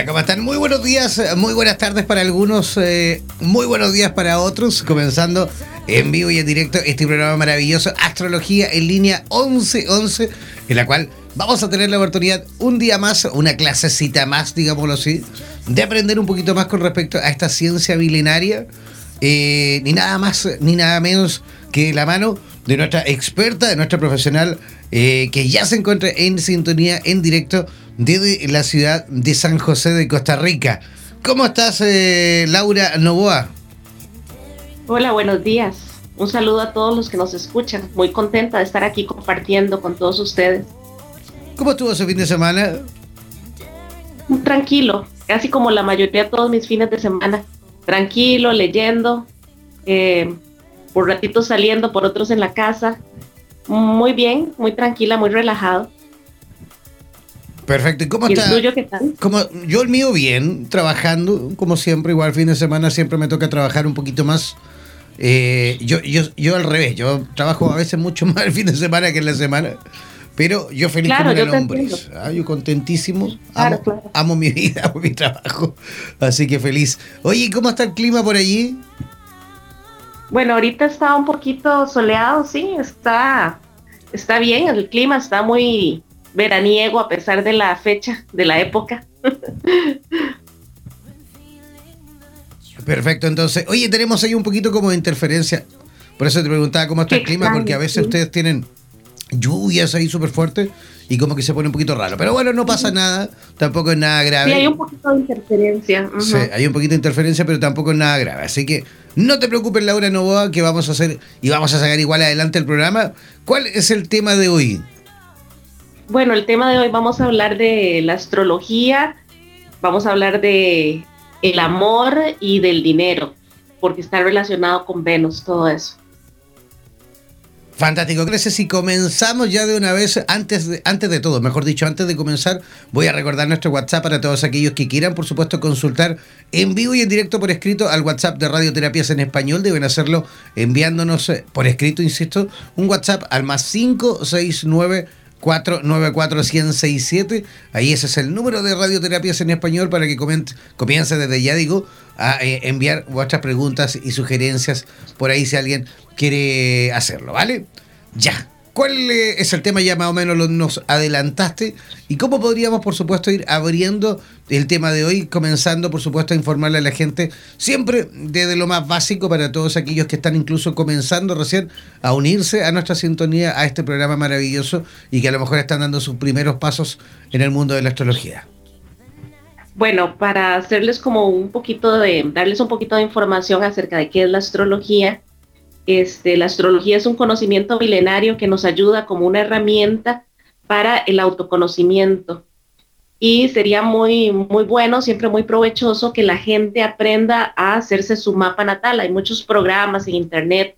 Hola, ¿cómo están? Muy buenos días, muy buenas tardes para algunos, eh, muy buenos días para otros, comenzando en vivo y en directo este programa maravilloso, Astrología en línea 1111, en la cual vamos a tener la oportunidad un día más, una clasecita más, digámoslo así, de aprender un poquito más con respecto a esta ciencia milenaria, eh, ni nada más ni nada menos que la mano de nuestra experta, de nuestra profesional, eh, que ya se encuentra en sintonía en directo desde la ciudad de San José de Costa Rica. ¿Cómo estás, eh, Laura Novoa? Hola, buenos días. Un saludo a todos los que nos escuchan. Muy contenta de estar aquí compartiendo con todos ustedes. ¿Cómo estuvo ese fin de semana? Tranquilo, casi como la mayoría de todos mis fines de semana. Tranquilo, leyendo, eh, por ratitos saliendo, por otros en la casa. Muy bien, muy tranquila, muy relajado. Perfecto. ¿Y cómo está? el tuyo qué tal? Como, yo el mío bien, trabajando, como siempre, igual fin de semana siempre me toca trabajar un poquito más. Eh, yo, yo, yo al revés, yo trabajo a veces mucho más el fin de semana que en la semana. Pero yo feliz como el hombre. Ah, yo contentísimo. amo, mi vida, amo mi trabajo. Así que feliz. Oye, ¿cómo está el clima por allí? Bueno, ahorita está un poquito soleado, sí, está, está bien, el clima está muy, veraniego a pesar de la fecha, de la época. Perfecto, entonces, oye, tenemos ahí un poquito como de interferencia. Por eso te preguntaba cómo está el clima, porque a veces ustedes tienen lluvias ahí súper fuertes y como que se pone un poquito raro. Pero bueno, no pasa nada, tampoco es nada grave. Sí, hay un poquito de interferencia. Sí, hay un poquito de interferencia, pero tampoco es nada grave. Así que no te preocupes, Laura Novoa, que vamos a hacer y vamos a sacar igual adelante el programa. ¿Cuál es el tema de hoy? Bueno, el tema de hoy vamos a hablar de la astrología, vamos a hablar de el amor y del dinero, porque está relacionado con Venus, todo eso. Fantástico, gracias. Si comenzamos ya de una vez, antes de, antes de todo, mejor dicho, antes de comenzar, voy a recordar nuestro WhatsApp para todos aquellos que quieran, por supuesto, consultar en vivo y en directo por escrito al WhatsApp de Radioterapias en Español. Deben hacerlo enviándonos eh, por escrito, insisto, un WhatsApp al más 569 494 Ahí ese es el número de radioterapias en español para que comience desde ya, digo, a eh, enviar vuestras preguntas y sugerencias por ahí si alguien quiere hacerlo, ¿vale? Ya. ¿Cuál eh, es el tema? Ya más o menos lo nos adelantaste. ¿Y cómo podríamos, por supuesto, ir abriendo el tema de hoy, comenzando, por supuesto, a informarle a la gente, siempre desde lo más básico para todos aquellos que están incluso comenzando recién a unirse a nuestra sintonía, a este programa maravilloso y que a lo mejor están dando sus primeros pasos en el mundo de la astrología? Bueno, para hacerles como un poquito de, darles un poquito de información acerca de qué es la astrología, este, la astrología es un conocimiento milenario que nos ayuda como una herramienta para el autoconocimiento. Y sería muy, muy bueno, siempre muy provechoso que la gente aprenda a hacerse su mapa natal. Hay muchos programas en internet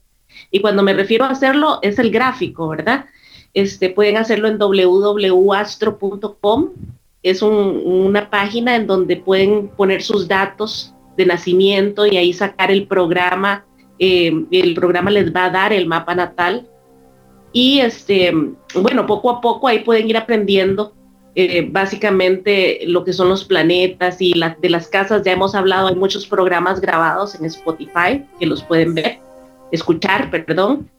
y cuando me refiero a hacerlo es el gráfico, ¿verdad? Este, pueden hacerlo en www.astro.com. Es una página en donde pueden poner sus datos de nacimiento y ahí sacar el programa eh, el programa les va a dar el mapa natal y este, bueno, poco a poco ahí pueden ir aprendiendo eh, básicamente lo que son los planetas y de las casas, ya hemos hablado, hay muchos programas grabados en Spotify que los pueden ver, escuchar, perdón.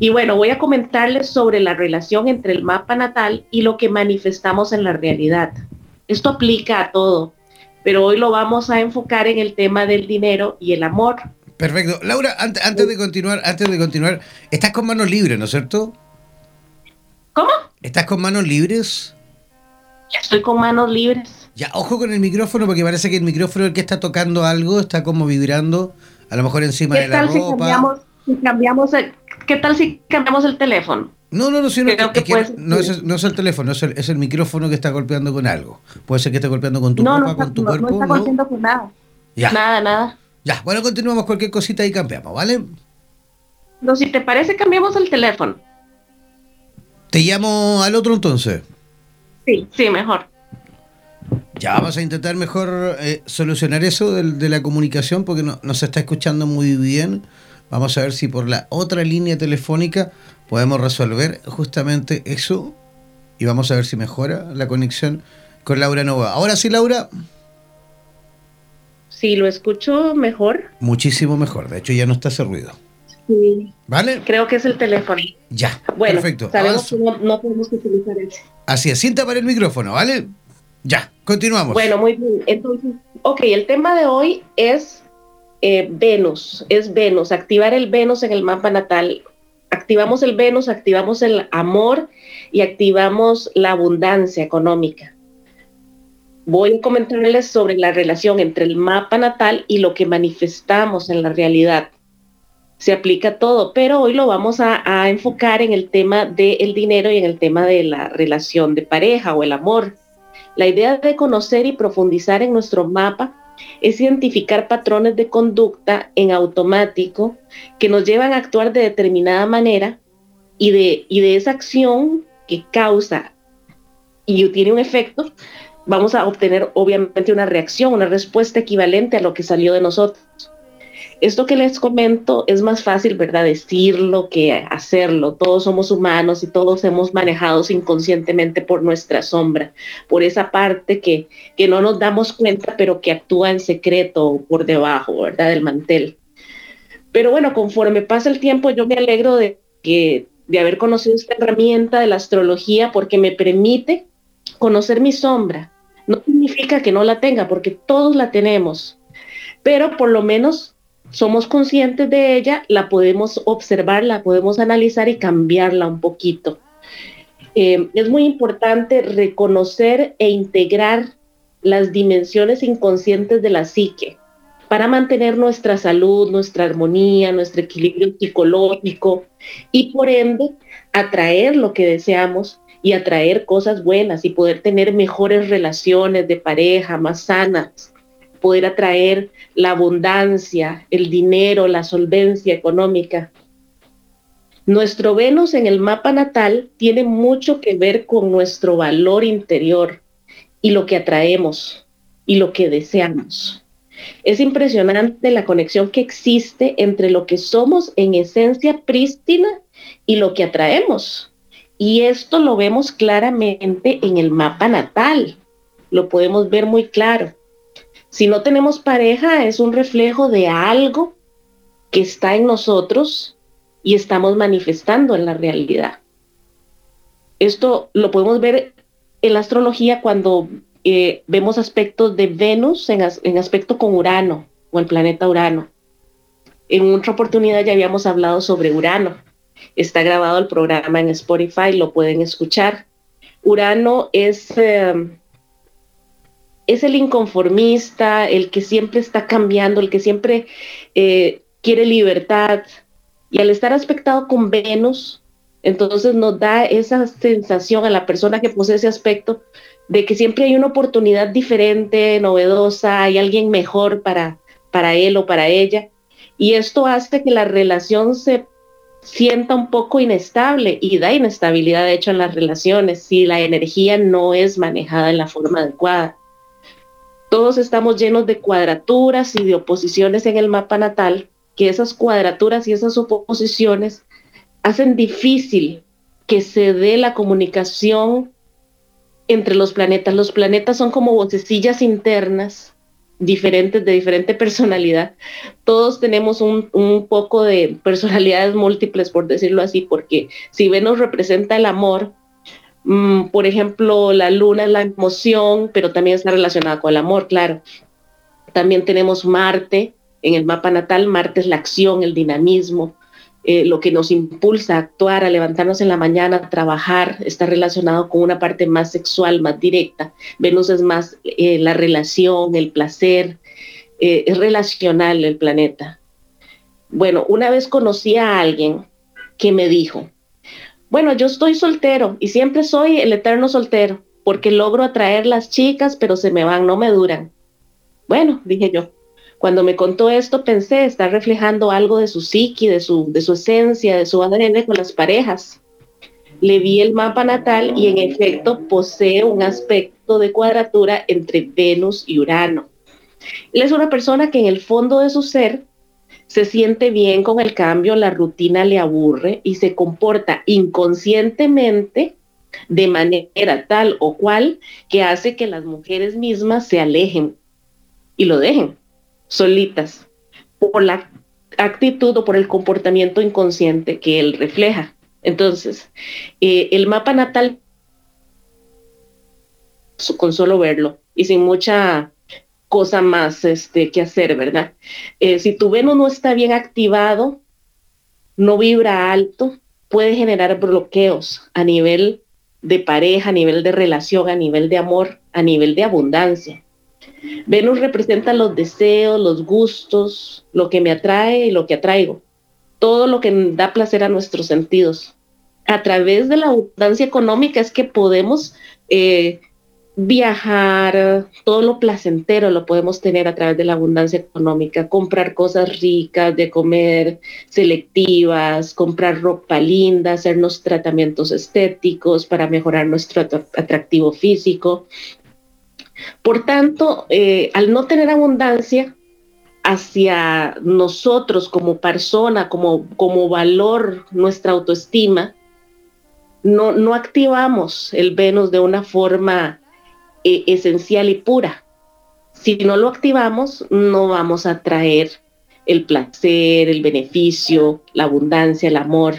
Y bueno, voy a comentarles sobre la relación entre el mapa natal y lo que manifestamos en la realidad. Esto aplica a todo, pero hoy lo vamos a enfocar en el tema del dinero y el amor. Perfecto. Laura, antes, antes de continuar, antes de continuar, estás con manos libres, ¿no es cierto? ¿Cómo? ¿Estás con manos libres? Estoy con manos libres. Ya, ojo con el micrófono porque parece que el micrófono el que está tocando algo está como vibrando, a lo mejor encima de la ropa. Si cambiamos, si cambiamos el, ¿Qué tal si cambiamos el teléfono? No, no, no, no, no, es, no, es, el teléfono, es el, es el, micrófono que está golpeando con algo. Puede ser que esté golpeando con tu ropa, con tu cuerpo. No, está golpeando con nada. Ya. Nada, nada. Ya, bueno, continuamos cualquier cosita y cambiamos, ¿vale? No, si te parece, cambiamos el teléfono. ¿Te llamo al otro entonces? Sí, sí, mejor. Ya vamos a intentar mejor eh, solucionar eso de, de, la comunicación porque no, no se está escuchando muy bien. Vamos a ver si por la otra línea telefónica podemos resolver justamente eso y vamos a ver si mejora la conexión con Laura Nova. Ahora sí, Laura. Lo escucho mejor. Muchísimo mejor, de hecho ya no está ese ruido. Sí. ¿Vale? Creo que es el teléfono. Ya, bueno, perfecto. Sabemos que no, podemos utilizar ese. Así es, sienta para el micrófono, ¿vale? Ya, continuamos. Bueno, muy bien. Entonces, ok, el tema de hoy es eh, Venus, es Venus, activar el Venus en el mapa natal. Activamos el Venus, activamos el amor y activamos la abundancia económica. Voy a comentarles sobre la relación entre el mapa natal y lo que manifestamos en la realidad. Se aplica todo, pero hoy lo vamos a, enfocar en el tema del dinero y en el tema de la relación de pareja o el amor. La idea de conocer y profundizar en nuestro mapa es identificar patrones de conducta en automático que nos llevan a actuar de determinada manera y de, y de esa acción que causa y tiene un efecto, vamos a obtener obviamente una reacción, una respuesta equivalente a lo que salió de nosotros. Esto que les comento es más fácil, ¿verdad? Decirlo que hacerlo. Todos somos humanos y todos hemos manejado inconscientemente por nuestra sombra, por esa parte que, que no nos damos cuenta, pero que actúa en secreto por debajo, ¿verdad? Del mantel. Pero bueno, conforme pasa el tiempo, yo me alegro de, que, de haber conocido esta herramienta de la astrología porque me permite conocer mi sombra. No significa que no la tenga, porque todos la tenemos, pero por lo menos somos conscientes de ella, la podemos observar, la podemos analizar y cambiarla un poquito. Eh, es muy importante reconocer e integrar las dimensiones inconscientes de la psique para mantener nuestra salud, nuestra armonía, nuestro equilibrio psicológico y por ende atraer lo que deseamos y atraer cosas buenas y poder tener mejores relaciones de pareja más sanas poder atraer la abundancia, el dinero, la solvencia económica. Nuestro Venus en el mapa natal tiene mucho que ver con nuestro valor interior y lo que atraemos y lo que deseamos. Es impresionante la conexión que existe entre lo que somos en esencia prístina y lo que atraemos. Y esto lo vemos claramente en el mapa natal. Lo podemos ver muy claro. Si no tenemos pareja, es un reflejo de algo que está en nosotros y estamos manifestando en la realidad. Esto lo podemos ver en la astrología cuando eh, vemos aspectos de Venus en, en aspecto con Urano o el planeta Urano. En otra oportunidad ya habíamos hablado sobre Urano. Está grabado el programa en Spotify, lo pueden escuchar. Urano es eh, es el inconformista, el que siempre está cambiando, el que siempre eh, quiere libertad. Y al estar aspectado con Venus, entonces nos da esa sensación a la persona que posee ese aspecto de que siempre hay una oportunidad diferente, novedosa, hay alguien mejor para, para él o para ella. Y esto hace que la relación se sienta un poco inestable y da inestabilidad, de hecho, en las relaciones si la energía no es manejada en la forma adecuada. Todos estamos llenos de cuadraturas y de oposiciones en el mapa natal, que esas cuadraturas y esas oposiciones hacen difícil que se dé la comunicación entre los planetas. Los planetas son como vocecillas internas diferentes, de diferente personalidad. Todos tenemos un, un, poco de personalidades múltiples, por decirlo así, porque si Venus representa el amor, mm, por ejemplo, la luna es la emoción, pero también está relacionada con el amor, claro. También tenemos Marte en el mapa natal, Marte es la acción, el dinamismo, eh, lo que nos impulsa a actuar, a levantarnos en la mañana, a trabajar, está relacionado con una parte más sexual, más directa. Venus es más eh, la relación, el placer, eh, es relacional el planeta. Bueno, una vez conocí a alguien que me dijo, bueno, yo estoy soltero y siempre soy el eterno soltero porque logro atraer las chicas, pero se me van, no me duran. Bueno, dije yo, cuando me contó esto, pensé, está reflejando algo de su psiqui, de su, de su esencia, de su ADN con las parejas. Le vi el mapa natal y en efecto posee un aspecto de cuadratura entre Venus y Urano. Él es una persona que en el fondo de su ser se siente bien con el cambio, la rutina le aburre y se comporta inconscientemente de manera tal o cual que hace que las mujeres mismas se alejen y lo dejen solitas por la actitud o por el comportamiento inconsciente que él refleja. Entonces, eh, el mapa natal, con solo verlo y sin mucha cosa más este, que hacer, ¿verdad? Eh, si tu Venus no está bien activado, no vibra alto, puede generar bloqueos a nivel de pareja, a nivel de relación, a nivel de amor, a nivel de abundancia. Venus representa los deseos, los gustos, lo que me atrae y lo que atraigo, todo lo que da placer a nuestros sentidos. A través de la abundancia económica es que podemos eh, viajar, todo lo placentero lo podemos tener a través de la abundancia económica, comprar cosas ricas, de comer selectivas, comprar ropa linda, hacernos tratamientos estéticos para mejorar nuestro atractivo físico, por tanto, eh, al no tener abundancia hacia nosotros como persona, como, como valor, nuestra autoestima, no, no activamos el Venus de una forma eh, esencial y pura. Si no lo activamos, no vamos a traer el placer, el beneficio, la abundancia, el amor.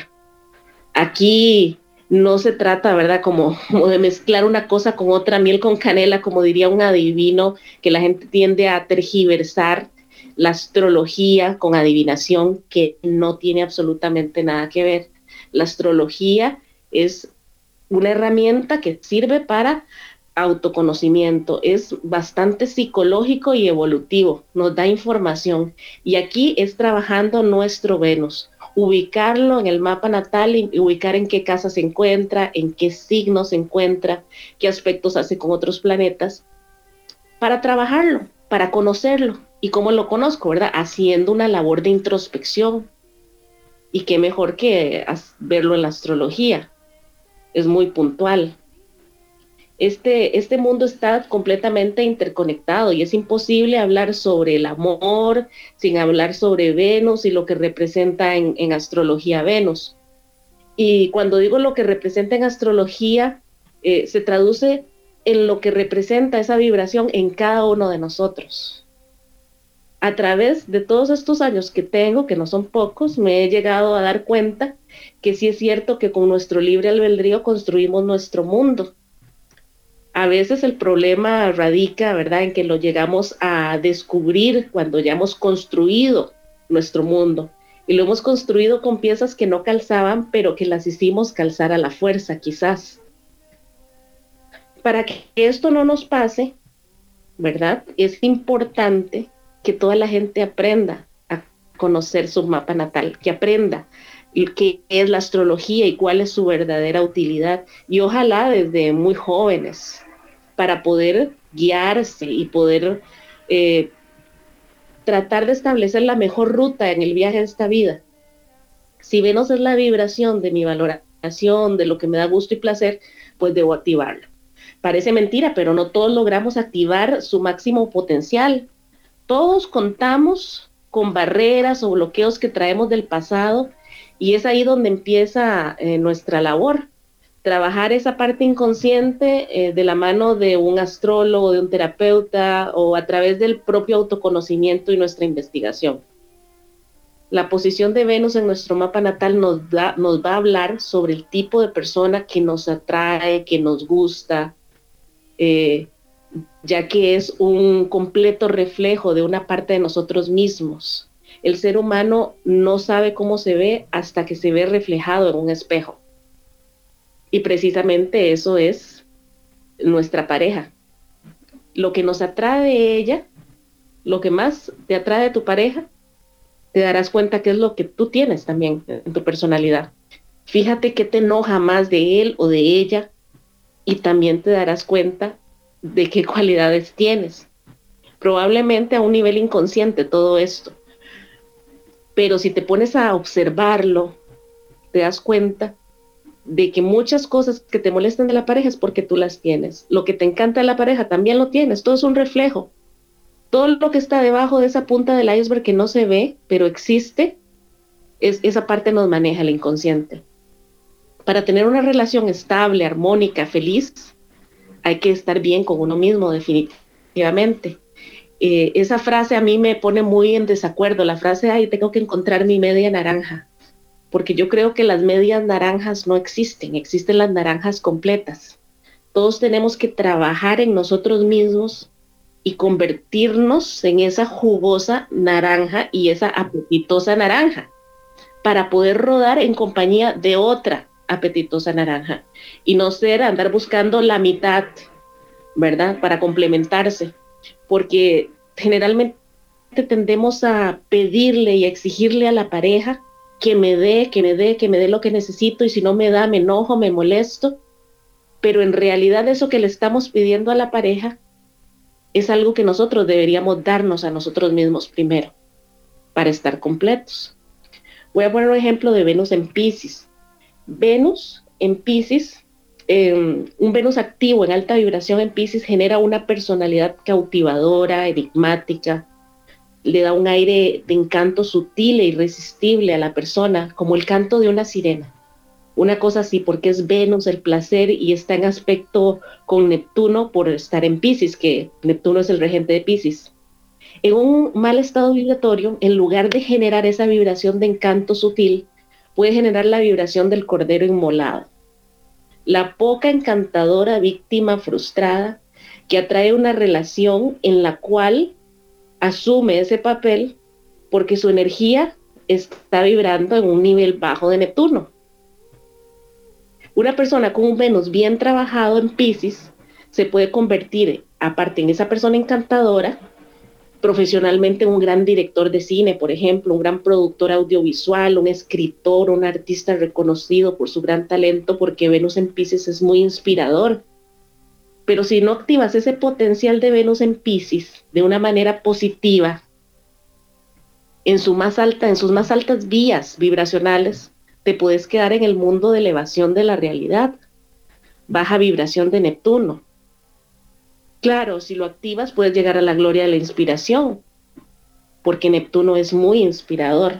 Aquí no se trata, ¿verdad? Como, de mezclar una cosa con otra, miel con canela, como diría un adivino, que la gente tiende a tergiversar la astrología con adivinación, que no tiene absolutamente nada que ver. La astrología es una herramienta que sirve para autoconocimiento, es bastante psicológico y evolutivo, nos da información. Y aquí es trabajando nuestro Venus ubicarlo en el mapa natal y ubicar en qué casa se encuentra, en qué signo se encuentra, qué aspectos hace con otros planetas, para trabajarlo, para conocerlo. ¿Y cómo lo conozco, verdad? Haciendo una labor de introspección. Y qué mejor que verlo en la astrología. Es muy puntual este, este mundo está completamente interconectado y es imposible hablar sobre el amor sin hablar sobre Venus y lo que representa en, astrología Venus. Y cuando digo lo que representa en astrología, eh, se traduce en lo que representa esa vibración en cada uno de nosotros. A través de todos estos años que tengo, que no son pocos, me he llegado a dar cuenta que sí es cierto que con nuestro libre albedrío construimos nuestro mundo a veces el problema radica, ¿verdad?, en que lo llegamos a descubrir cuando ya hemos construido nuestro mundo. Y lo hemos construido con piezas que no calzaban, pero que las hicimos calzar a la fuerza, quizás. Para que esto no nos pase, ¿verdad? Es importante que toda la gente aprenda a conocer su mapa natal, que aprenda qué es la astrología y cuál es su verdadera utilidad. Y ojalá desde muy jóvenes, para poder guiarse y poder eh, tratar de establecer la mejor ruta en el viaje de esta vida. Si Venus es la vibración de mi valoración, de lo que me da gusto y placer, pues debo activarlo. Parece mentira, pero no todos logramos activar su máximo potencial. Todos contamos con barreras o bloqueos que traemos del pasado y es ahí donde empieza eh, nuestra labor trabajar esa parte inconsciente eh, de la mano de un astrólogo, de un terapeuta o a través del propio autoconocimiento y nuestra investigación. La posición de Venus en nuestro mapa natal nos, da, nos va a hablar sobre el tipo de persona que nos atrae, que nos gusta, eh, ya que es un completo reflejo de una parte de nosotros mismos. El ser humano no sabe cómo se ve hasta que se ve reflejado en un espejo. Y precisamente eso es nuestra pareja. Lo que nos atrae de ella, lo que más te atrae de tu pareja, te darás cuenta que es lo que tú tienes también en tu personalidad. Fíjate qué te enoja más de él o de ella y también te darás cuenta de qué cualidades tienes. Probablemente a un nivel inconsciente todo esto. Pero si te pones a observarlo, te das cuenta de que muchas cosas que te molestan de la pareja es porque tú las tienes. Lo que te encanta de la pareja también lo tienes. Todo es un reflejo. Todo lo que está debajo de esa punta del iceberg que no se ve, pero existe, es, esa parte nos maneja el inconsciente. Para tener una relación estable, armónica, feliz, hay que estar bien con uno mismo, definitivamente. Eh, esa frase a mí me pone muy en desacuerdo, la frase, ay, tengo que encontrar mi media naranja porque yo creo que las medias naranjas no existen, existen las naranjas completas. Todos tenemos que trabajar en nosotros mismos y convertirnos en esa jugosa naranja y esa apetitosa naranja para poder rodar en compañía de otra apetitosa naranja y no ser andar buscando la mitad, ¿verdad? Para complementarse, porque generalmente tendemos a pedirle y exigirle a la pareja que me dé, que me dé, que me dé lo que necesito y si no me da, me enojo, me molesto. Pero en realidad eso que le estamos pidiendo a la pareja es algo que nosotros deberíamos darnos a nosotros mismos primero para estar completos. Voy a poner un ejemplo de Venus en Pisces. Venus en Pisces, em, un Venus activo en alta vibración en Pisces genera una personalidad cautivadora, enigmática, le da un aire de encanto sutil e irresistible a la persona, como el canto de una sirena. Una cosa así, porque es Venus el placer y está en aspecto con Neptuno por estar en Pisces, que Neptuno es el regente de Pisces. En un mal estado vibratorio, en lugar de generar esa vibración de encanto sutil, puede generar la vibración del cordero inmolado. La poca encantadora víctima frustrada que atrae una relación en la cual asume ese papel porque su energía está vibrando en un nivel bajo de Neptuno. Una persona con un Venus bien trabajado en Pisces se puede convertir, aparte en esa persona encantadora, profesionalmente un gran director de cine, por ejemplo, un gran productor audiovisual, un escritor, un artista reconocido por su gran talento, porque Venus en Pisces es muy inspirador pero si no activas ese potencial de Venus en Pisces de una manera positiva, en, su más alta, en sus más altas vías vibracionales, te puedes quedar en el mundo de elevación de la realidad, baja vibración de Neptuno. Claro, si lo activas puedes llegar a la gloria de la inspiración, porque Neptuno es muy inspirador.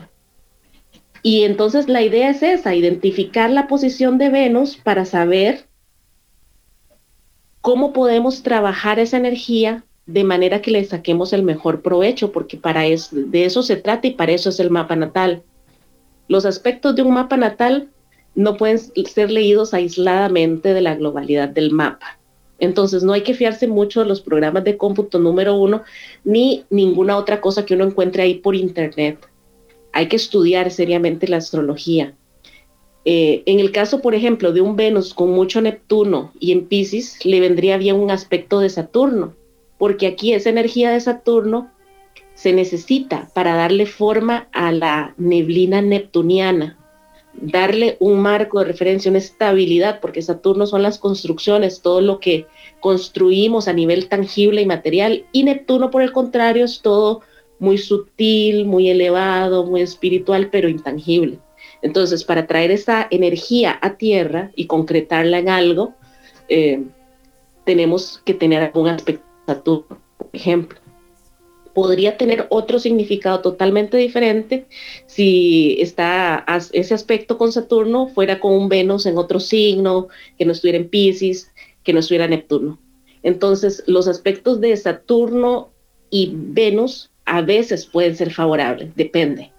Y entonces la idea es esa, identificar la posición de Venus para saber cómo podemos trabajar esa energía de manera que le saquemos el mejor provecho, porque para eso, de eso se trata y para eso es el mapa natal. Los aspectos de un mapa natal no pueden ser leídos aisladamente de la globalidad del mapa. Entonces no hay que fiarse mucho de los programas de cómputo número uno ni ninguna otra cosa que uno encuentre ahí por internet. Hay que estudiar seriamente la astrología. Eh, en el caso, por ejemplo, de un Venus con mucho Neptuno y en Pisces, le vendría bien un aspecto de Saturno, porque aquí esa energía de Saturno se necesita para darle forma a la neblina neptuniana, darle un marco de referencia, una estabilidad, porque Saturno son las construcciones, todo lo que construimos a nivel tangible y material, y Neptuno, por el contrario, es todo muy sutil, muy elevado, muy espiritual, pero intangible. Entonces, para traer esa energía a tierra y concretarla en algo, eh, tenemos que tener algún aspecto Saturno, por ejemplo. podría tener otro significado totalmente diferente si está ese aspecto con Saturno fuera con un Venus en otro signo, que no estuviera en Pisces, que no estuviera Neptuno. Entonces, los aspectos de Saturno y Venus a veces pueden ser favorables, depende.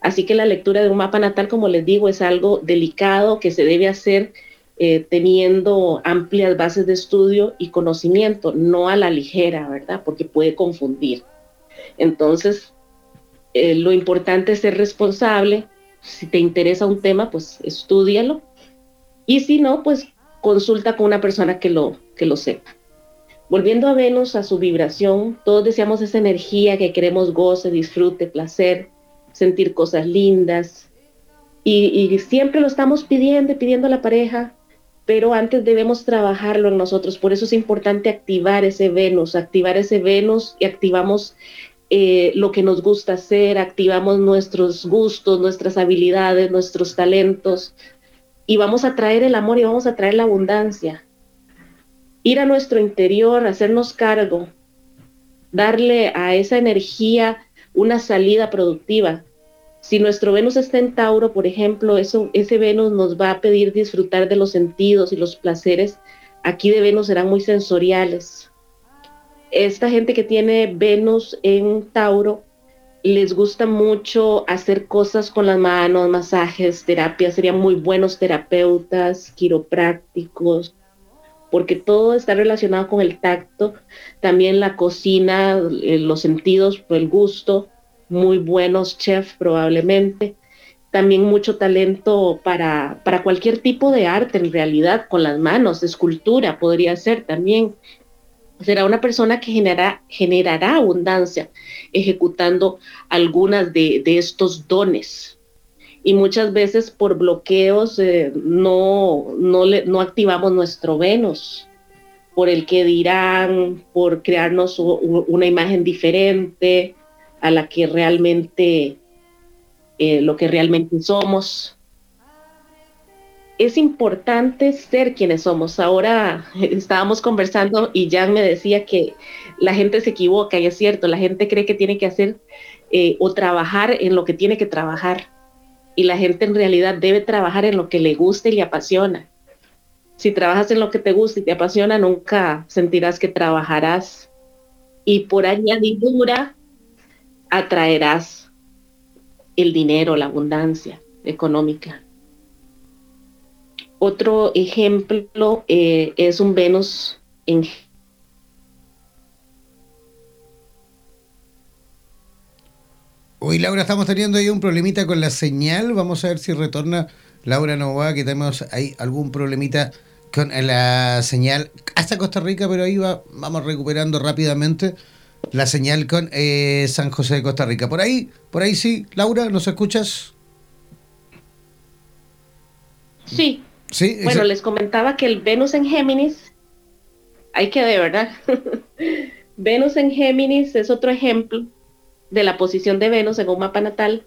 Así que la lectura de un mapa natal, como les digo, es algo delicado que se debe hacer eh, teniendo amplias bases de estudio y conocimiento, no a la ligera, ¿verdad? Porque puede confundir. Entonces, eh, lo importante es ser responsable. Si te interesa un tema, pues estudialo. Y si no, pues consulta con una persona que lo, que lo sepa. Volviendo a Venus, a su vibración, todos deseamos esa energía que queremos goce, disfrute, placer, sentir cosas lindas. Y, y siempre lo estamos pidiendo, pidiendo a la pareja, pero antes debemos trabajarlo en nosotros. Por eso es importante activar ese Venus, activar ese Venus y activamos eh, lo que nos gusta hacer, activamos nuestros gustos, nuestras habilidades, nuestros talentos y vamos a traer el amor y vamos a traer la abundancia. Ir a nuestro interior, hacernos cargo, darle a esa energía una salida productiva. Si nuestro Venus está en Tauro, por ejemplo, eso, ese Venus nos va a pedir disfrutar de los sentidos y los placeres. Aquí de Venus serán muy sensoriales esta gente que tiene Venus en Tauro les gusta mucho hacer cosas con las manos, masajes, terapias, serían muy buenos terapeutas, quiroprácticos, porque todo está relacionado con el tacto, también la cocina, eh, los sentidos, el gusto, muy buenos chefs probablemente, también mucho talento para, para cualquier tipo de arte en realidad, con las manos, escultura podría ser también, será una persona que generará abundancia ejecutando algunas de, estos dones. Y muchas veces por bloqueos eh, no, no, no activamos nuestro Venus, por el que dirán, por crearnos una imagen diferente a la que realmente, eh, lo que realmente somos. Es importante ser quienes somos. Ahora estábamos conversando y Jan me decía que la gente se equivoca y es cierto, la gente cree que tiene que hacer eh, o trabajar en lo que tiene que trabajar y la gente en realidad debe trabajar en lo que le gusta y le apasiona. Si trabajas en lo que te gusta y te apasiona, nunca sentirás que trabajarás y por añadidura atraerás el dinero, la abundancia económica. Otro ejemplo eh, es un Venus en Hoy, Laura, estamos teniendo ahí un problemita con la señal. Vamos a ver si retorna Laura Nova, que tenemos ahí algún problemita con la señal hasta Costa Rica, pero ahí va, vamos recuperando rápidamente la señal con eh, San José de Costa Rica. Por ahí, por ahí sí, Laura, ¿nos escuchas? Sí, bueno, les comentaba que el Venus en Géminis, hay que de verdad, Venus en Géminis es otro ejemplo de la posición de Venus en un mapa natal.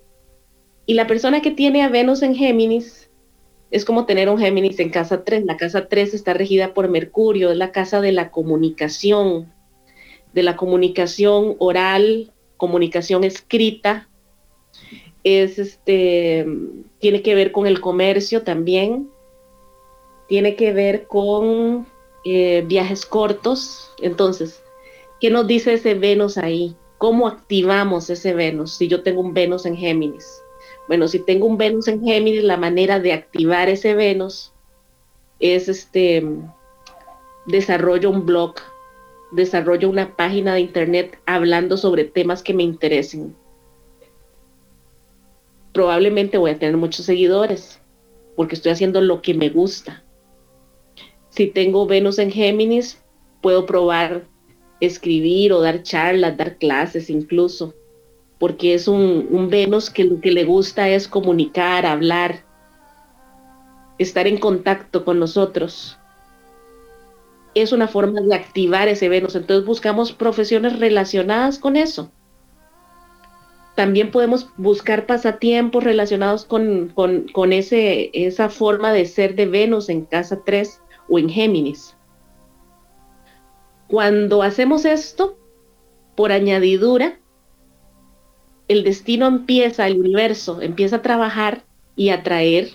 Y la persona que tiene a Venus en Géminis es como tener un Géminis en casa 3. La casa 3 está regida por Mercurio, es la casa de la comunicación, de la comunicación oral, comunicación escrita. Es este, tiene que ver con el comercio también, tiene que ver con eh, viajes cortos. Entonces, ¿qué nos dice ese Venus ahí? ¿Cómo activamos ese Venus si yo tengo un Venus en Géminis? Bueno, si tengo un Venus en Géminis, la manera de activar ese Venus es este desarrollo un blog, desarrollo una página de internet hablando sobre temas que me interesen. Probablemente voy a tener muchos seguidores porque estoy haciendo lo que me gusta. Si tengo Venus en Géminis, puedo probar escribir o dar charlas, dar clases incluso, porque es un, Venus que lo que le gusta es comunicar, hablar, estar en contacto con nosotros. Es una forma de activar ese Venus, entonces buscamos profesiones relacionadas con eso. También podemos buscar pasatiempos relacionados con, con ese, esa forma de ser de Venus en casa 3 o en Géminis. Cuando hacemos esto, por añadidura, el destino empieza, el universo empieza a trabajar y a traer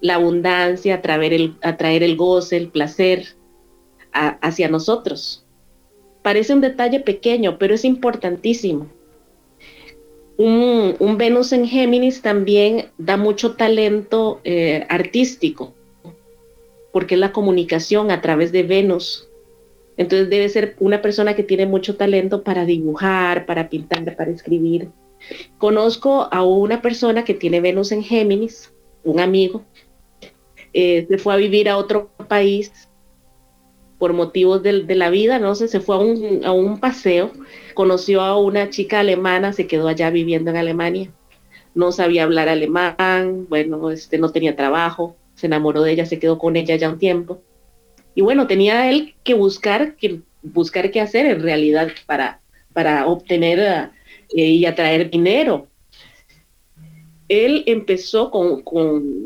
la abundancia, a traer el, el goce, el placer hacia nosotros. Parece un detalle pequeño, pero es importantísimo. Un, Venus en Géminis también da mucho talento eh, artístico, porque es la comunicación a través de Venus. Entonces debe ser una persona que tiene mucho talento para dibujar, para pintar, para escribir. Conozco a una persona que tiene Venus en Géminis, un amigo, eh, se fue a vivir a otro país por motivos de, la vida, no sé, se fue a un, paseo, conoció a una chica alemana, se quedó allá viviendo en Alemania, no sabía hablar alemán, bueno, este, no tenía trabajo, se enamoró de ella, se quedó con ella ya un tiempo. Y bueno, tenía él que buscar, que, buscar qué hacer en realidad para, para obtener eh, y atraer dinero él empezó con,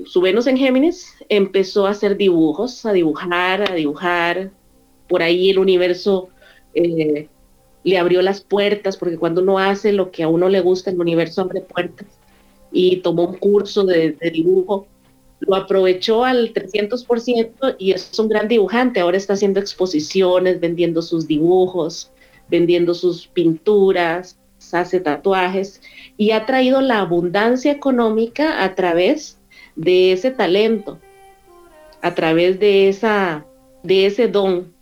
su Venus en Géminis, empezó a hacer dibujos, a dibujar, a dibujar. Por ahí el universo eh, le abrió las puertas, porque cuando uno hace lo que a uno le gusta, el universo abre puertas. Y tomó un curso de dibujo, lo aprovechó al 300% y es un gran dibujante. Ahora está haciendo exposiciones, vendiendo sus dibujos, vendiendo sus pinturas, hace tatuajes y ha traído la abundancia económica a través de ese talento, a través de, esa, de ese don,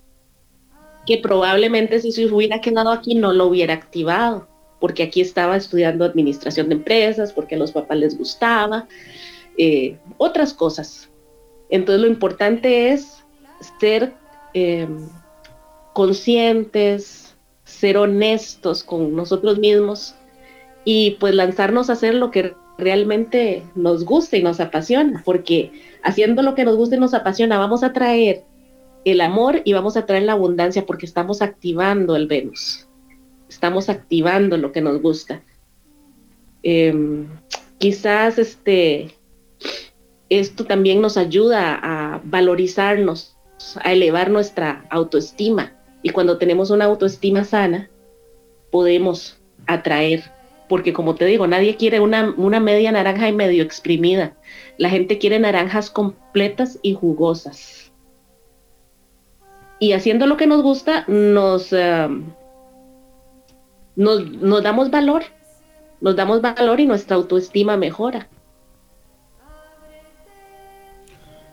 que probablemente si se hubiera quedado aquí no lo hubiera activado, porque aquí estaba estudiando administración de empresas, porque a los papás les gustaba, eh, otras cosas. Entonces lo importante es ser eh, conscientes, ser honestos con nosotros mismos y pues lanzarnos a hacer lo que realmente nos gusta y nos apasiona, porque haciendo lo que nos gusta y nos apasiona vamos a traer el amor y vamos a traer la abundancia porque estamos activando el Venus, estamos activando lo que nos gusta. Em, quizás este, esto también nos ayuda a valorizarnos, a elevar nuestra autoestima y cuando tenemos una autoestima sana, podemos atraer, porque como te digo, nadie quiere una, media naranja y medio exprimida. La gente quiere naranjas completas y jugosas. Y haciendo lo que nos gusta, nos, um, nos, nos damos valor, nos damos valor y nuestra autoestima mejora.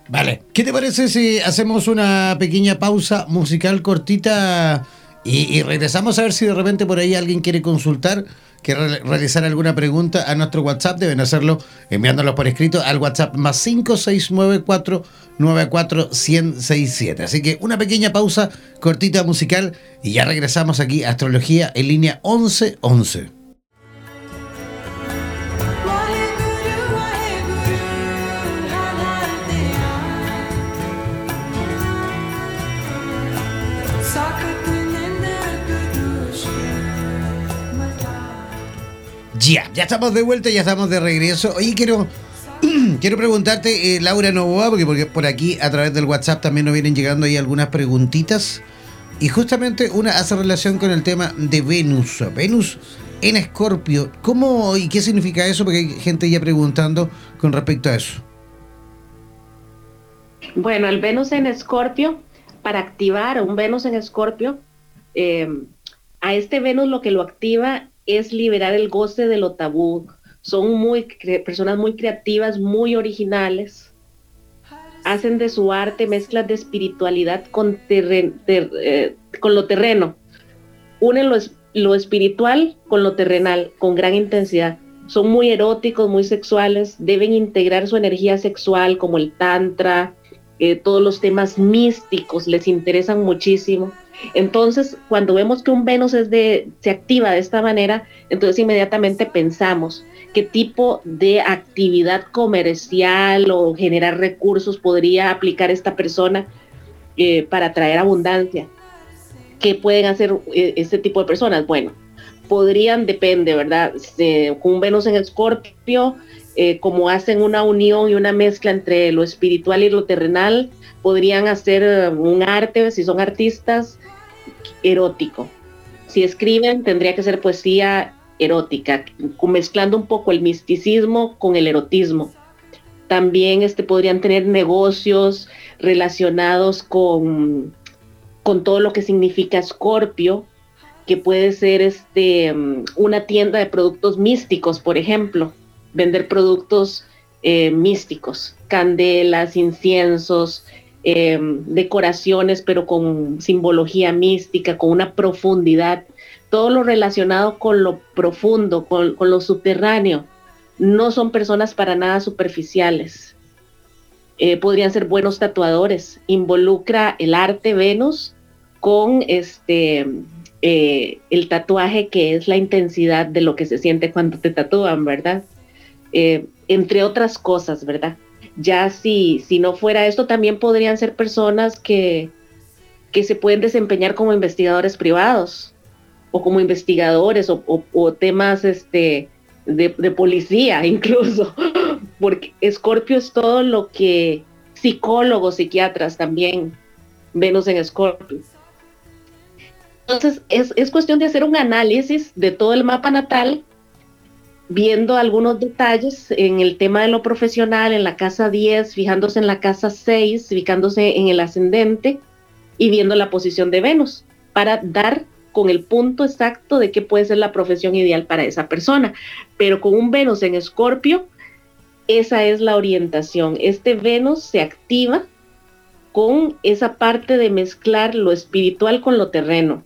Vale, ¿qué te parece si hacemos una pequeña pausa musical cortita y, regresamos a ver si de repente por ahí alguien quiere consultar, quiere realizar alguna pregunta a nuestro WhatsApp? Deben hacerlo enviándolo por escrito al WhatsApp más 5694 94167. Así que una pequeña pausa cortita musical y ya regresamos aquí a Astrología en línea 1111. Ya, ya estamos de vuelta, ya estamos de regreso. Oye, quiero, quiero preguntarte, eh, Laura Novoa, porque, porque por aquí a través del WhatsApp también nos vienen llegando ahí algunas preguntitas. Y justamente una hace relación con el tema de Venus. Venus en Escorpio. ¿Cómo y qué significa eso? Porque hay gente ya preguntando con respecto a eso. Bueno, el Venus en Escorpio, para activar un Venus en Escorpio, eh, a este Venus lo que lo activa es liberar el goce de lo tabú. Son muy personas muy creativas, muy originales. Hacen de su arte mezclas de espiritualidad con, eh, con lo terreno. Unen lo, lo espiritual con lo terrenal, con gran intensidad. Son muy eróticos, muy sexuales, deben integrar su energía sexual como el tantra, eh, todos los temas místicos les interesan muchísimo entonces, cuando vemos que un Venus se activa de esta manera, entonces inmediatamente pensamos qué tipo de actividad comercial o generar recursos podría aplicar esta persona eh, para traer abundancia. ¿Qué pueden hacer eh, este tipo de personas? Bueno, podrían, depende, ¿verdad? con un Venus en Escorpio, eh, como hacen una unión y una mezcla entre lo espiritual y lo terrenal, podrían hacer un arte, si son artistas, erótico. Si escriben, tendría que ser poesía erótica, mezclando un poco el misticismo con el erotismo. También este, podrían tener negocios relacionados con, con todo lo que significa Escorpio, que puede ser este, una tienda de productos místicos, por ejemplo, vender productos eh, místicos, candelas, inciensos, eh, decoraciones, pero con simbología mística, con una profundidad, todo lo relacionado con lo profundo, con, lo subterráneo. No son personas para nada superficiales. Eh, podrían ser buenos tatuadores. Involucra el arte Venus con este el tatuaje que es la intensidad de lo que se siente cuando te tatúan, ¿verdad? entre otras cosas, ¿verdad? Ya si, si no fuera esto, también podrían ser personas que, que se pueden desempeñar como investigadores privados o como investigadores o, temas este, de, policía incluso, porque Escorpio es todo lo que psicólogos, psiquiatras también, Venus en Escorpio. Entonces es, es cuestión de hacer un análisis de todo el mapa natal viendo algunos detalles en el tema de lo profesional, en la casa 10, fijándose en la casa 6, fijándose en el ascendente y viendo la posición de Venus para dar con el punto exacto de qué puede ser la profesión ideal para esa persona. Pero con un Venus en Escorpio, esa es la orientación. Este Venus se activa con esa parte de mezclar lo espiritual con lo terreno.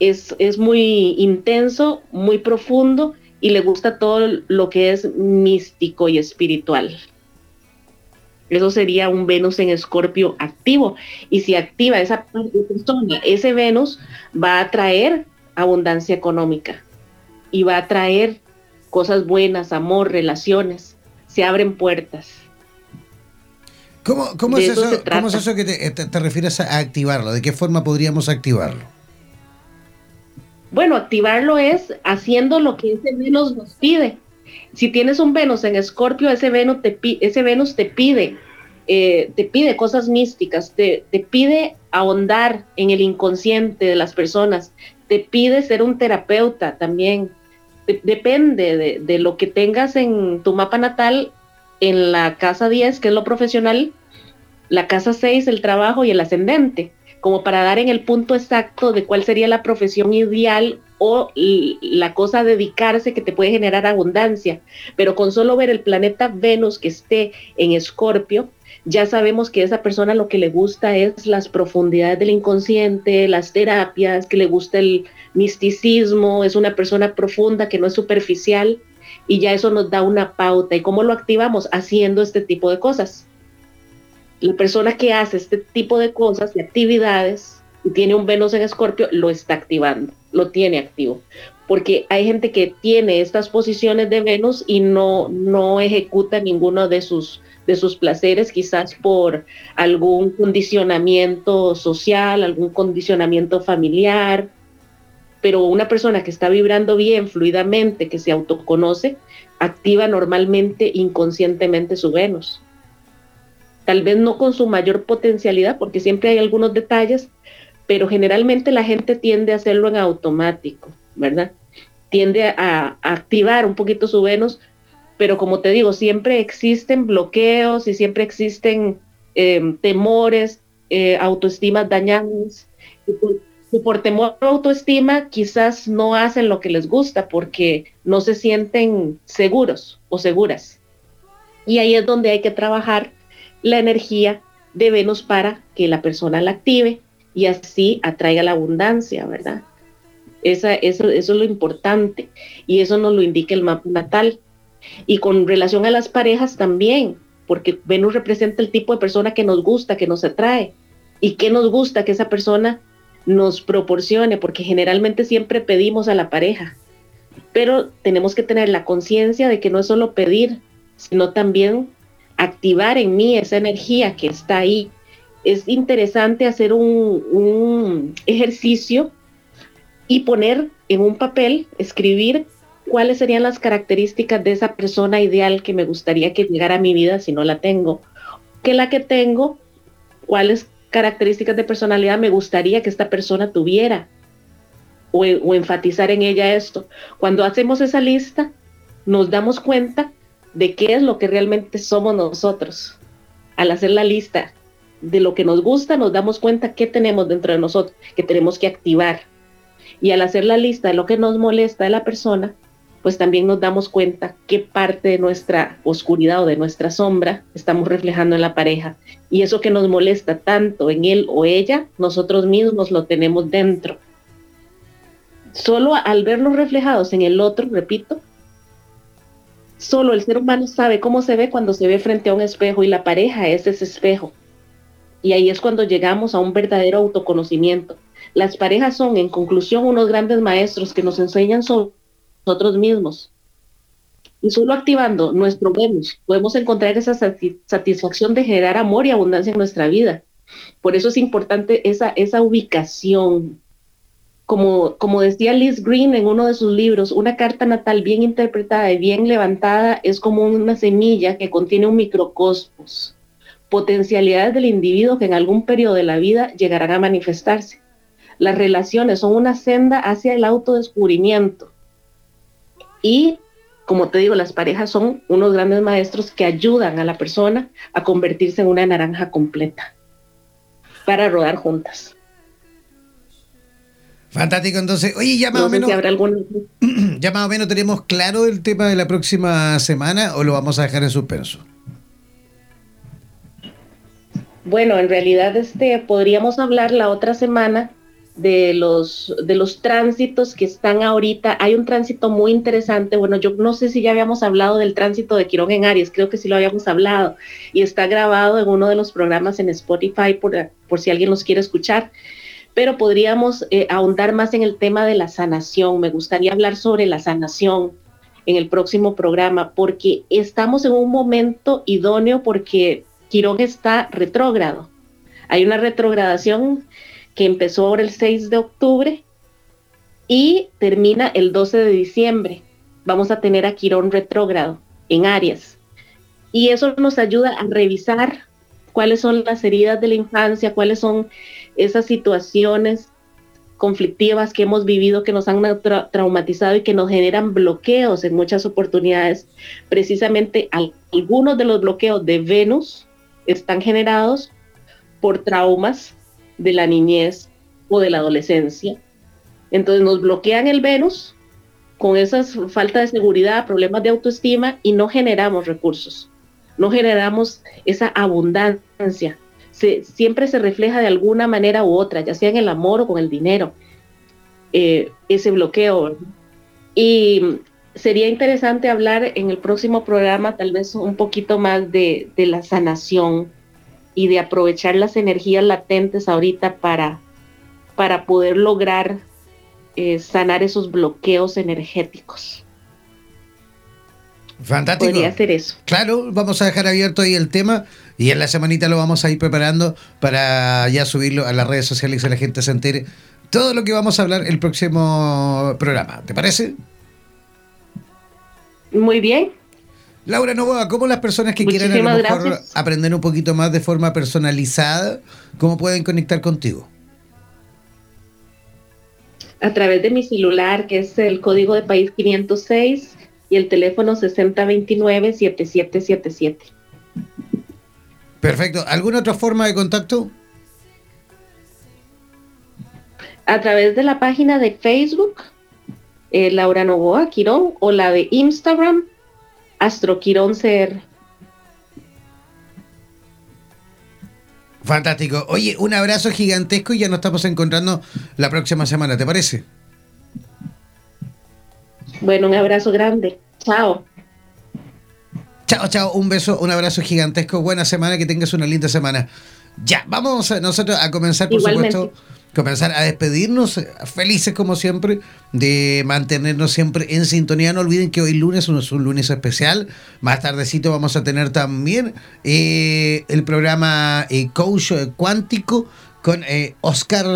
Es, es muy intenso, muy profundo y le gusta todo lo que es místico y espiritual. Eso sería un Venus en Escorpio activo. Y si activa esa persona, ese Venus va a traer abundancia económica y va a traer cosas buenas, amor, relaciones. Se abren puertas. ¿Cómo, es, eso, que te refieres a activarlo? ¿De qué forma podríamos activarlo? Bueno, activarlo es haciendo lo que ese Venus nos pide. Si tienes un Venus en Escorpio, ese Venus te, ese Venus te pide, eh, te pide cosas místicas, te, pide ahondar en el inconsciente de las personas, te pide ser un terapeuta también. depende de, de lo que tengas en tu mapa natal, en la casa 10, que es lo profesional, la casa 6, el trabajo y el ascendente como para dar en el punto exacto de cuál sería la profesión ideal o la cosa dedicarse que te puede generar abundancia. Pero con solo ver el planeta Venus que esté en Escorpio, ya sabemos que esa persona lo que le gusta es las profundidades del inconsciente, las terapias, que le gusta el misticismo, es una persona profunda que no es superficial y ya eso nos da una pauta. ¿Y cómo lo activamos? Haciendo este tipo de cosas la persona que hace este tipo de cosas, de actividades, y tiene un Venus en Escorpio, lo está activando, lo tiene activo. Porque hay gente que tiene estas posiciones de Venus y no, no ejecuta ninguno de sus, de sus placeres, quizás por algún condicionamiento social, algún condicionamiento familiar. Pero una persona que está vibrando bien, fluidamente, que se autoconoce, activa normalmente inconscientemente su Venus tal vez no con su mayor potencialidad, porque siempre hay algunos detalles, pero generalmente la gente tiende a hacerlo en automático, ¿verdad? Tiende a, activar un poquito su Venus, pero como te digo, siempre existen bloqueos y siempre existen em, temores, eh, autoestimas dañadas, y por, por temor a autoestima quizás no hacen lo que les gusta porque no se sienten seguros o seguras. Y ahí es donde hay que trabajar la energía de Venus para que la persona la active y así atraiga la abundancia, ¿verdad? Esa, eso, eso es lo importante y eso nos lo indica el mapa natal. Y con relación a las parejas también, porque Venus representa el tipo de persona que nos gusta, que nos atrae y que nos gusta que esa persona nos proporcione, porque generalmente siempre pedimos a la pareja, pero tenemos que tener la conciencia de que no es solo pedir, sino también activar en mí esa energía que está ahí. Es interesante hacer un, ejercicio y poner en un papel, escribir cuáles serían las características de esa persona ideal que me gustaría que llegara a mi vida si no la tengo. Que la que tengo, cuáles características de personalidad me gustaría que esta persona tuviera. o, o enfatizar en ella esto. Cuando hacemos esa lista, nos damos cuenta de qué es lo que realmente somos nosotros. Al hacer la lista de lo que nos gusta, nos damos cuenta qué tenemos dentro de nosotros, que tenemos que activar. Y al hacer la lista de lo que nos molesta de la persona, pues también nos damos cuenta qué parte de nuestra oscuridad o de nuestra sombra estamos reflejando en la pareja. Y eso que nos molesta tanto en él o ella, nosotros mismos lo tenemos dentro. Solo al vernos reflejados en el otro, repito, solo el ser humano sabe cómo se ve cuando se ve frente a un espejo y la pareja es ese espejo. Y ahí es cuando llegamos a un verdadero autoconocimiento. Las parejas son, en conclusión, unos grandes maestros que nos enseñan sobre nosotros mismos. Y solo activando nuestro Venus podemos encontrar esa satisfacción de generar amor y abundancia en nuestra vida. Por eso es importante esa, esa ubicación. Como, como decía Liz Green en uno de sus libros, una carta natal bien interpretada y bien levantada es como una semilla que contiene un microcosmos, potencialidades del individuo que en algún periodo de la vida llegarán a manifestarse. Las relaciones son una senda hacia el autodescubrimiento y, como te digo, las parejas son unos grandes maestros que ayudan a la persona a convertirse en una naranja completa para rodar juntas. Fantástico, entonces, oye, ya más o menos. ya más o menos tenemos claro el tema de la próxima semana o lo vamos a dejar en suspenso. Bueno, en realidad este podríamos hablar la otra semana de los, de los tránsitos que están ahorita. Hay un tránsito muy interesante. Bueno, yo no sé si ya habíamos hablado del tránsito de Quirón en Aries, creo que sí lo habíamos hablado y está grabado en uno de los programas en Spotify por, por si alguien los quiere escuchar. Pero podríamos eh, ahondar más en el tema de la sanación. Me gustaría hablar sobre la sanación en el próximo programa porque estamos en un momento idóneo porque Quirón está retrógrado. Hay una retrogradación que empezó ahora el 6 de octubre y termina el 12 de diciembre. Vamos a tener a Quirón retrógrado en Aries. Y eso nos ayuda a revisar cuáles son las heridas de la infancia, cuáles son esas situaciones conflictivas que hemos vivido, que nos han traumatizado y que nos generan bloqueos en muchas oportunidades. Precisamente algunos de los bloqueos de Venus están generados por traumas de la niñez o de la adolescencia. Entonces nos bloquean el Venus con esas falta de seguridad, problemas de autoestima y no generamos recursos, no generamos esa abundancia. Siempre se refleja de alguna manera u otra, ya sea en el amor o con el dinero, eh, ese bloqueo. Y sería interesante hablar en el próximo programa tal vez un poquito más de, de la sanación, y de aprovechar las energías latentes ahorita para, para poder lograr eh, sanar esos bloqueos energéticos. Fantástico. Podría hacer eso. Claro, vamos a dejar abierto ahí el tema y en la semanita lo vamos a ir preparando para ya subirlo a las redes sociales y que la gente se entere todo lo que vamos a hablar el próximo programa. ¿Te parece? Muy bien. Laura Novoa, ¿cómo las personas que quieran a lo mejor aprender un poquito más de forma personalizada, cómo pueden conectar contigo? A través de mi celular, que es el código de país 506 y el teléfono 6029-7777. Perfecto. ¿Alguna otra forma de contacto? A través de la página de Facebook, eh, Laura Novoa Quirón, o la de Instagram, Astroquirón CR. Fantástico. Oye, un abrazo gigantesco y ya nos estamos encontrando la próxima semana, ¿te parece? Bueno, un abrazo grande. Chao. Chao, chao. Un beso, un abrazo gigantesco. Buena semana, que tengas una linda semana. Ya, vamos nosotros a comenzar, por supuesto comenzar a despedirnos eh, felices como siempre de mantenernos siempre en sintonía. No olviden que hoy lunes es un lunes especial. Más tardecito vamos a tener también eh, el programa eh, Coach Cuántico con Oscar,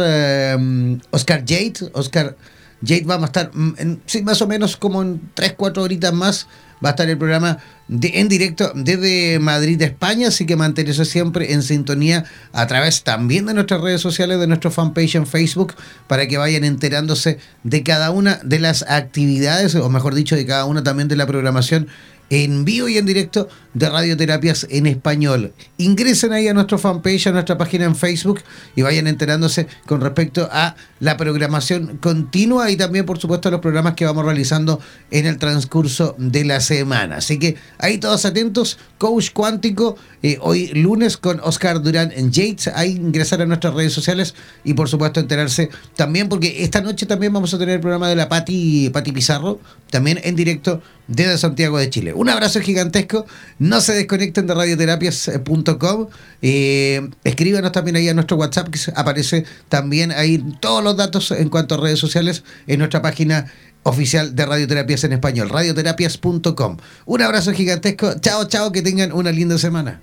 Oscar Jade. Oscar Jade vamos a estar en, sí, más o menos como en 3, 4 horitas más va a estar el programa en directo desde Madrid, España, así que manténse siempre en sintonía a través también de nuestras redes sociales, de nuestro fanpage en Facebook, para que vayan enterándose de cada una de las actividades, o mejor dicho, de cada una también de la programación en vivo y en directo de Radioterapias en Español. Ingresen ahí a nuestro fanpage, a nuestra página en Facebook y vayan enterándose con respecto a la programación continua y también, por supuesto, a los programas que vamos realizando en el transcurso de la semana. Así que ahí todos atentos. Coach Cuántico, eh, hoy lunes con Oscar Durán en Yates. Ahí ingresar a nuestras redes sociales y, por supuesto, enterarse también, porque esta noche también vamos a tener el programa de la Pati, Pati Pizarro, también en directo desde Santiago de Chile. Un abrazo gigantesco. No se desconecten de radioterapias.com. Eh, escríbanos también ahí a nuestro WhatsApp, que aparece también ahí todos los datos en cuanto a redes sociales en nuestra página oficial de Radioterapias en Español, radioterapias.com. Un abrazo gigantesco. Chao, chao, que tengan una linda semana.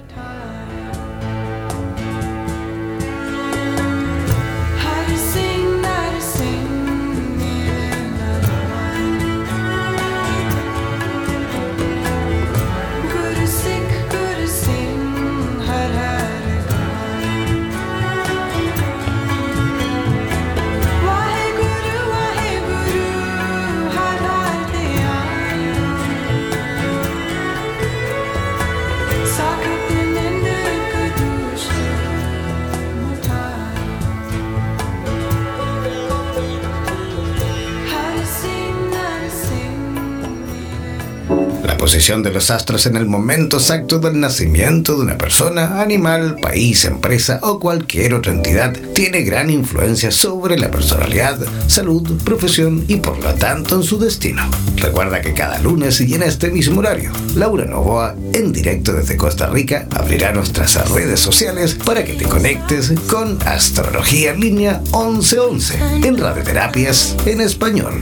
Posición de los astros en el momento exacto del nacimiento de una persona, animal, país, empresa o cualquier otra entidad tiene gran influencia sobre la personalidad, salud, profesión y por lo tanto en su destino. Recuerda que cada lunes y en este mismo horario, Laura Novoa, en directo desde Costa Rica, abrirá nuestras redes sociales para que te conectes con Astrología Línea 1111 en Radioterapias en Español.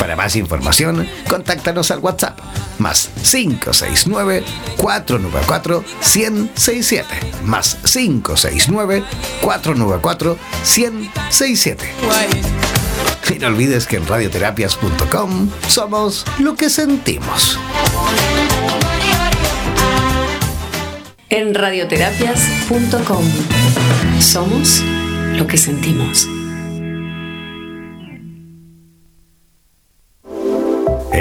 Para más información, contáctanos al WhatsApp más 569-494-1067 más 569-494-1067. Y no olvides que en radioterapias.com somos lo que sentimos. En radioterapias.com somos lo que sentimos.